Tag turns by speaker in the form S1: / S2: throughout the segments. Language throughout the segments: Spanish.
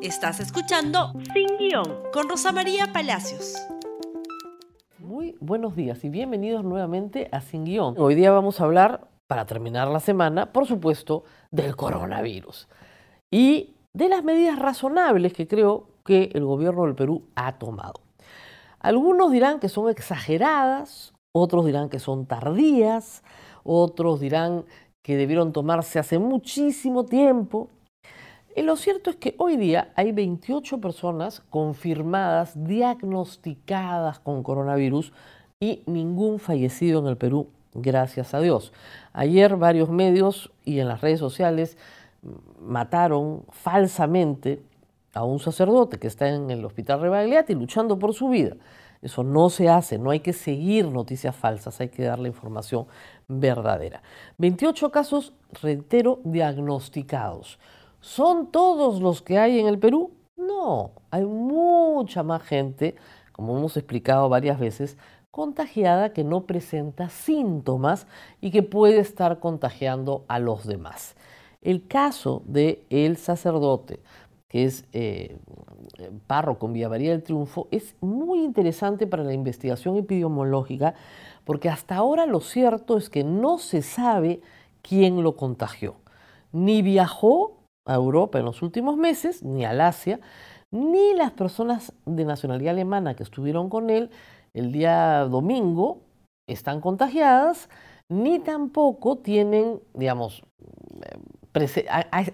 S1: Estás escuchando Sin Guión con Rosa María Palacios.
S2: Muy buenos días y bienvenidos nuevamente a Sin Guión. Hoy día vamos a hablar, para terminar la semana, por supuesto, del coronavirus y de las medidas razonables que creo que el gobierno del Perú ha tomado. Algunos dirán que son exageradas, otros dirán que son tardías, otros dirán que debieron tomarse hace muchísimo tiempo. Y lo cierto es que hoy día hay 28 personas confirmadas, diagnosticadas con coronavirus y ningún fallecido en el Perú, gracias a Dios. Ayer varios medios y en las redes sociales mataron falsamente a un sacerdote que está en el hospital Rebagliati luchando por su vida. Eso no se hace, no hay que seguir noticias falsas, hay que dar la información verdadera. 28 casos, reitero, diagnosticados. ¿Son todos los que hay en el Perú? No, hay mucha más gente, como hemos explicado varias veces, contagiada que no presenta síntomas y que puede estar contagiando a los demás. El caso de el sacerdote que es eh, párroco en Villa del Triunfo, es muy interesante para la investigación epidemiológica porque hasta ahora lo cierto es que no se sabe quién lo contagió. Ni viajó a Europa en los últimos meses, ni al Asia, ni las personas de nacionalidad alemana que estuvieron con él el día domingo están contagiadas, ni tampoco tienen, digamos,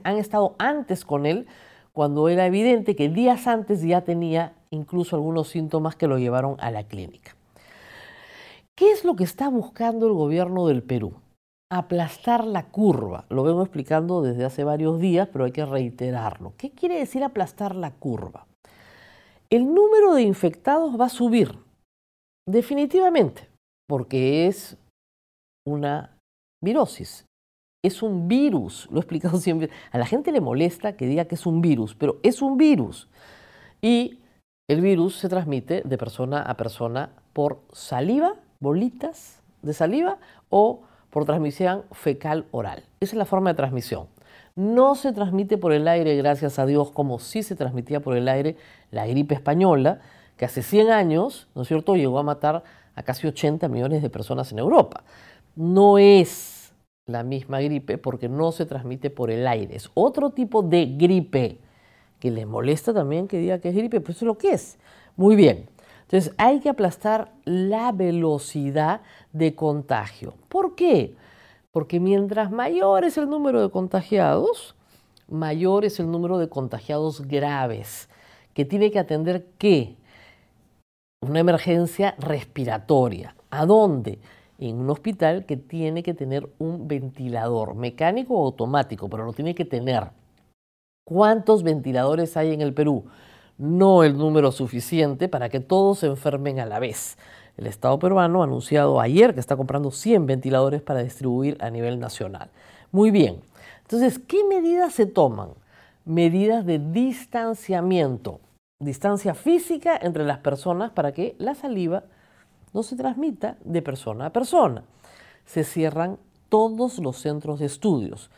S2: han estado antes con él cuando era evidente que días antes ya tenía incluso algunos síntomas que lo llevaron a la clínica. ¿Qué es lo que está buscando el gobierno del Perú? Aplastar la curva. Lo vengo explicando desde hace varios días, pero hay que reiterarlo. ¿Qué quiere decir aplastar la curva? El número de infectados va a subir, definitivamente, porque es una virosis es un virus, lo he explicado siempre. A la gente le molesta que diga que es un virus, pero es un virus. Y el virus se transmite de persona a persona por saliva, bolitas de saliva o por transmisión fecal oral. Esa es la forma de transmisión. No se transmite por el aire, gracias a Dios, como sí se transmitía por el aire la gripe española, que hace 100 años, ¿no es cierto?, llegó a matar a casi 80 millones de personas en Europa. No es la misma gripe porque no se transmite por el aire. Es otro tipo de gripe que le molesta también que diga que es gripe, pero eso es lo que es. Muy bien. Entonces hay que aplastar la velocidad de contagio. ¿Por qué? Porque mientras mayor es el número de contagiados, mayor es el número de contagiados graves, que tiene que atender qué? Una emergencia respiratoria. ¿A dónde? en un hospital que tiene que tener un ventilador, mecánico o automático, pero lo tiene que tener. ¿Cuántos ventiladores hay en el Perú? No el número suficiente para que todos se enfermen a la vez. El Estado peruano ha anunciado ayer que está comprando 100 ventiladores para distribuir a nivel nacional. Muy bien. Entonces, ¿qué medidas se toman? Medidas de distanciamiento, distancia física entre las personas para que la saliva no se transmita de persona a persona. Se cierran todos los centros de estudios.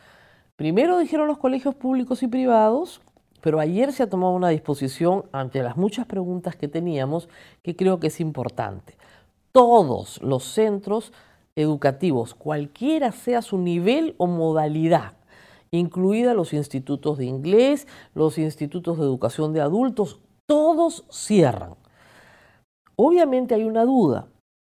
S2: Primero dijeron los colegios públicos y privados, pero ayer se ha tomado una disposición ante las muchas preguntas que teníamos que creo que es importante. Todos los centros educativos, cualquiera sea su nivel o modalidad, incluida los institutos de inglés, los institutos de educación de adultos, todos cierran. Obviamente hay una duda.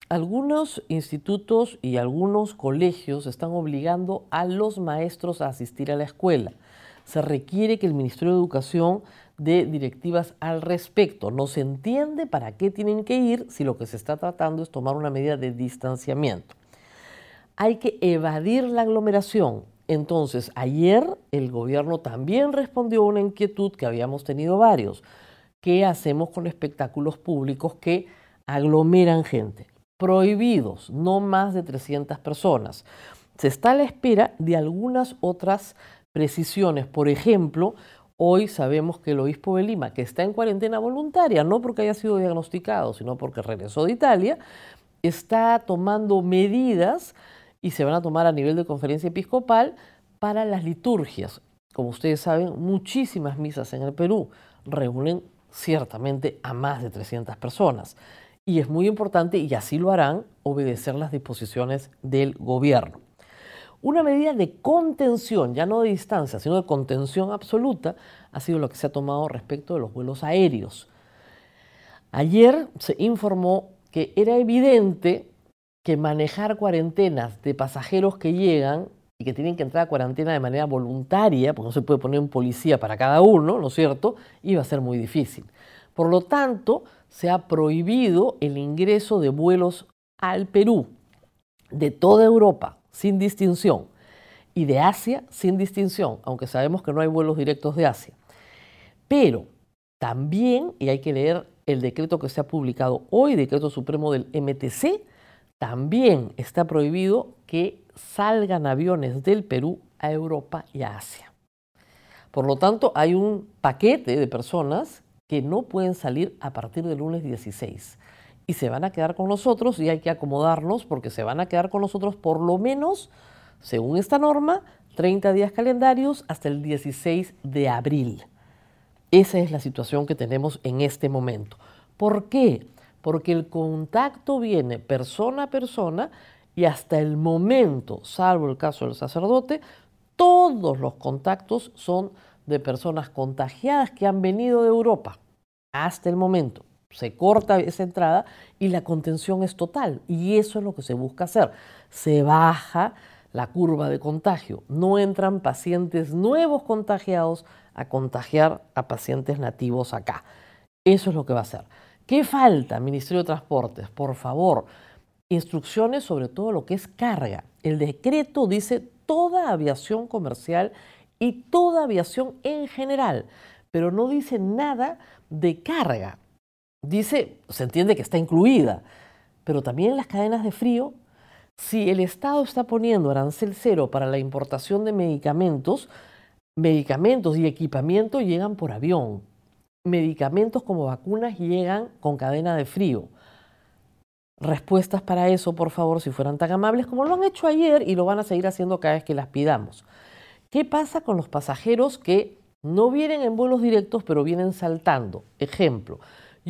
S2: Algunos institutos y algunos colegios están obligando a los maestros a asistir a la escuela. Se requiere que el Ministerio de Educación dé directivas al respecto. No se entiende para qué tienen que ir si lo que se está tratando es tomar una medida de distanciamiento. Hay que evadir la aglomeración. Entonces, ayer el gobierno también respondió a una inquietud que habíamos tenido varios ¿Qué hacemos con espectáculos públicos que aglomeran gente? Prohibidos, no más de 300 personas. Se está a la espera de algunas otras precisiones. Por ejemplo, hoy sabemos que el obispo de Lima, que está en cuarentena voluntaria, no porque haya sido diagnosticado, sino porque regresó de Italia, está tomando medidas y se van a tomar a nivel de conferencia episcopal para las liturgias. como ustedes saben, muchísimas misas en el Perú reúnen ciertamente a más de 300 personas. Y es muy importante, y así lo harán, obedecer las disposiciones del gobierno. Una medida de contención, ya no de distancia, sino de contención absoluta, ha sido lo que se ha tomado respecto de los vuelos aéreos. Ayer se informó que era evidente que manejar cuarentenas de pasajeros que llegan y que tienen que entrar a cuarentena de manera voluntaria, porque no se puede poner un policía para cada uno, ¿no es cierto?, iba a ser muy difícil. Por lo tanto, se ha prohibido el ingreso de vuelos al Perú de toda Europa, sin distinción, y de Asia sin distinción, aunque sabemos que no hay vuelos directos de Asia. Pero también, y hay que leer el decreto que se ha publicado hoy, decreto supremo del MTC, también está prohibido que salgan aviones del Perú a Europa y a Asia. Por lo tanto, hay un paquete de personas que no pueden salir a partir del lunes 16 y se van a quedar con nosotros y hay que acomodarnos porque se van a quedar con nosotros por lo menos, según esta norma, 30 días calendarios hasta el 16 de abril. Esa es la situación que tenemos en este momento. ¿Por qué? Porque el contacto viene persona a persona y hasta el momento, salvo el caso del sacerdote, todos los contactos son de personas contagiadas que han venido de Europa. Hasta el momento se corta esa entrada y la contención es total. Y eso es lo que se busca hacer. Se baja la curva de contagio. No entran pacientes nuevos contagiados a contagiar a pacientes nativos acá. Eso es lo que va a hacer. ¿Qué falta, Ministerio de Transportes? Por favor, instrucciones sobre todo lo que es carga. El decreto dice toda aviación comercial y toda aviación en general, pero no dice nada de carga dice, se entiende que está incluida, pero también las cadenas de frío, si el Estado está poniendo arancel cero para la importación de medicamentos, medicamentos y equipamiento llegan por avión. Medicamentos como vacunas llegan con cadena de frío. Respuestas para eso, por favor, si fueran tan amables como lo han hecho ayer y lo van a seguir haciendo cada vez que las pidamos. ¿Qué pasa con los pasajeros que no vienen en vuelos directos, pero vienen saltando? Ejemplo,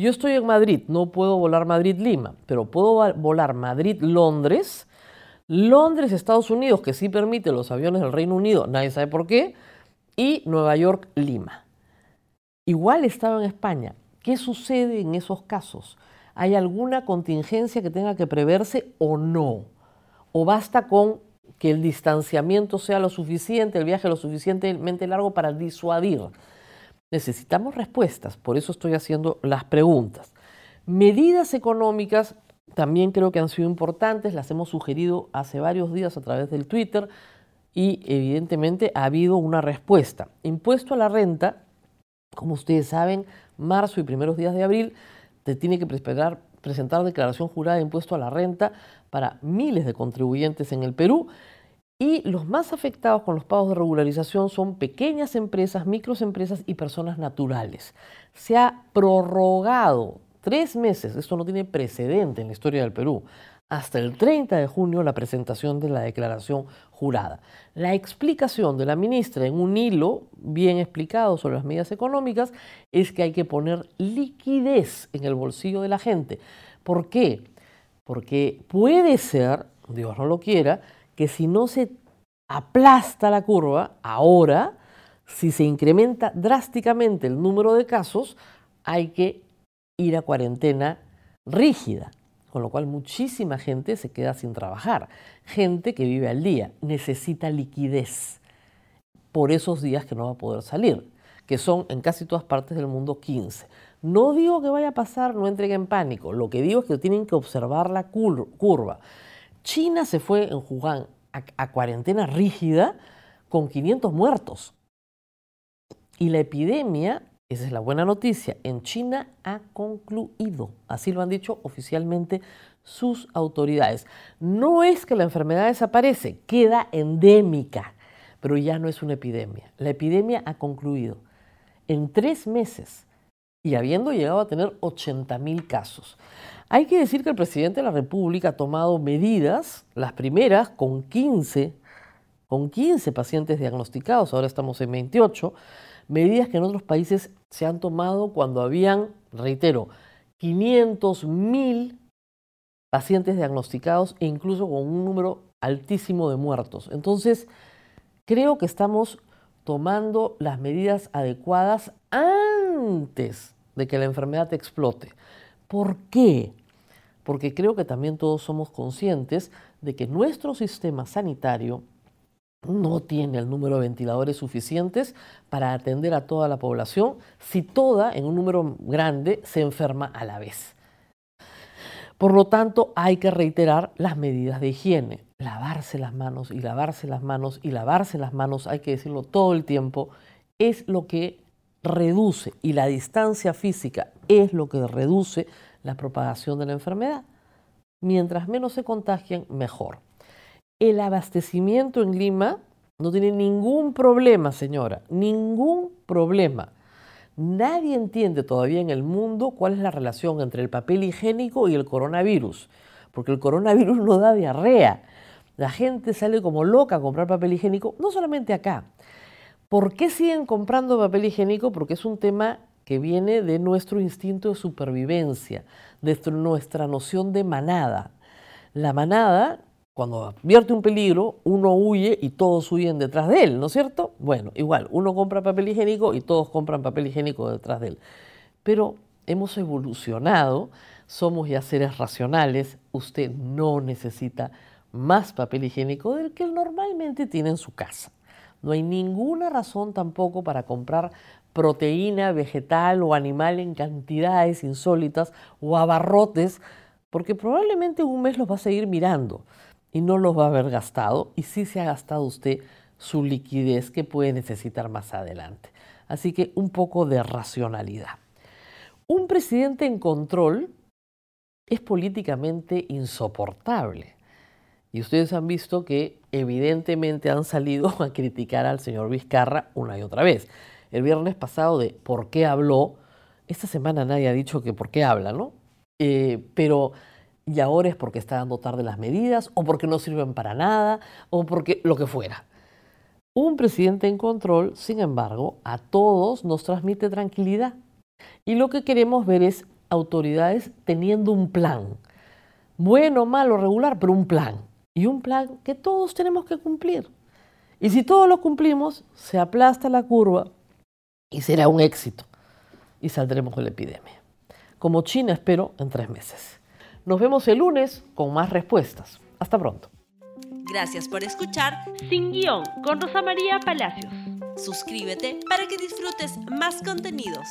S2: yo estoy en Madrid, no puedo volar Madrid-Lima, pero puedo volar Madrid-Londres, Londres-Estados Unidos, que sí permite los aviones del Reino Unido, nadie sabe por qué, y Nueva York-Lima. Igual estaba en España. ¿Qué sucede en esos casos? ¿Hay alguna contingencia que tenga que preverse o no? ¿O basta con que el distanciamiento sea lo suficiente, el viaje lo suficientemente largo para disuadir? Necesitamos respuestas, por eso estoy haciendo las preguntas. Medidas económicas también creo que han sido importantes, las hemos sugerido hace varios días a través del Twitter y evidentemente ha habido una respuesta. Impuesto a la renta, como ustedes saben, marzo y primeros días de abril te tiene que presentar, presentar declaración jurada de impuesto a la renta para miles de contribuyentes en el Perú y los más afectados con los pagos de regularización son pequeñas empresas, microempresas y personas naturales. Se ha prorrogado tres meses, esto no tiene precedente en la historia del Perú, hasta el 30 de junio la presentación de la declaración jurada. La explicación de la ministra en un hilo bien explicado sobre las medidas económicas es que hay que poner liquidez en el bolsillo de la gente. ¿Por qué? Porque puede ser, Dios no lo quiera, que si no se aplasta la curva, ahora, si se incrementa drásticamente el número de casos, hay que ir a cuarentena rígida, con lo cual muchísima gente se queda sin trabajar. Gente que vive al día, necesita liquidez por esos días que no va a poder salir, que son en casi todas partes del mundo 15. No digo que vaya a pasar, no entren en pánico, lo que digo es que tienen que observar la curva. China se fue en Wuhan a, cuarentena rígida con 500 muertos. Y la epidemia, esa es la buena noticia, en China ha concluido. Así lo han dicho oficialmente sus autoridades. No es que la enfermedad desaparece, queda endémica, pero ya no es una epidemia. La epidemia ha concluido. En tres meses y habiendo llegado a tener 80 mil casos. Hay que decir que el presidente de la República ha tomado medidas, las primeras con 15 con 15 pacientes diagnosticados, ahora estamos en 28, medidas que en otros países se han tomado cuando habían, reitero, 500 mil pacientes diagnosticados e incluso con un número altísimo de muertos. Entonces, creo que estamos tomando las medidas adecuadas antes de que la enfermedad explote. ¿Por qué? Porque creo que también todos somos conscientes de que nuestro sistema sanitario no tiene el número de ventiladores suficientes para atender a toda la población si toda, en un número grande, se enferma a la vez. Por lo tanto, hay que reiterar las medidas de higiene. Lavarse las manos y lavarse las manos y lavarse las manos, hay que decirlo todo el tiempo, es lo que reduce y la distancia física es lo que reduce la propagación de la enfermedad. Mientras menos se contagien, mejor. El abastecimiento en Lima no tiene ningún problema, señora, ningún problema. Nadie entiende todavía en el mundo cuál es la relación entre el papel higiénico y el coronavirus, porque el coronavirus no da diarrea. La gente sale como loca a comprar papel higiénico, no solamente acá. ¿Por qué siguen comprando papel higiénico? Porque es un tema que viene de nuestro instinto de supervivencia, de nuestra noción de manada. La manada cuando advierte un peligro, uno huye y todos huyen detrás de él, ¿no es cierto? Bueno, igual, uno compra papel higiénico y todos compran papel higiénico detrás de él. Pero hemos evolucionado, somos ya seres racionales, usted no necesita más papel higiénico del que normalmente tiene en su casa. No hay ninguna razón tampoco para comprar proteína vegetal o animal en cantidades insólitas o abarrotes, porque probablemente un mes los va a seguir mirando y no los va a haber gastado y sí se ha gastado usted su liquidez que puede necesitar más adelante. Así que un poco de racionalidad. Un presidente en control es políticamente insoportable. Y ustedes han visto que evidentemente han salido a criticar al señor Vizcarra una y otra vez. El viernes pasado de por qué habló, esta semana nadie ha dicho que por qué habla, ¿no? Eh, pero y ahora es porque está dando tarde las medidas o porque no sirven para nada o porque lo que fuera. Un presidente en control, sin embargo, a todos nos transmite tranquilidad. Y lo que queremos ver es autoridades teniendo un plan. Bueno, malo, regular, pero un plan. Y un plan que todos tenemos que cumplir. Y si todos lo cumplimos, se aplasta la curva y será un éxito. Y saldremos de la epidemia. Como China, espero, en tres meses. Nos vemos el lunes con más respuestas. Hasta pronto.
S1: Gracias por escuchar Sin Guión con Rosa María Palacios. Suscríbete para que disfrutes más contenidos.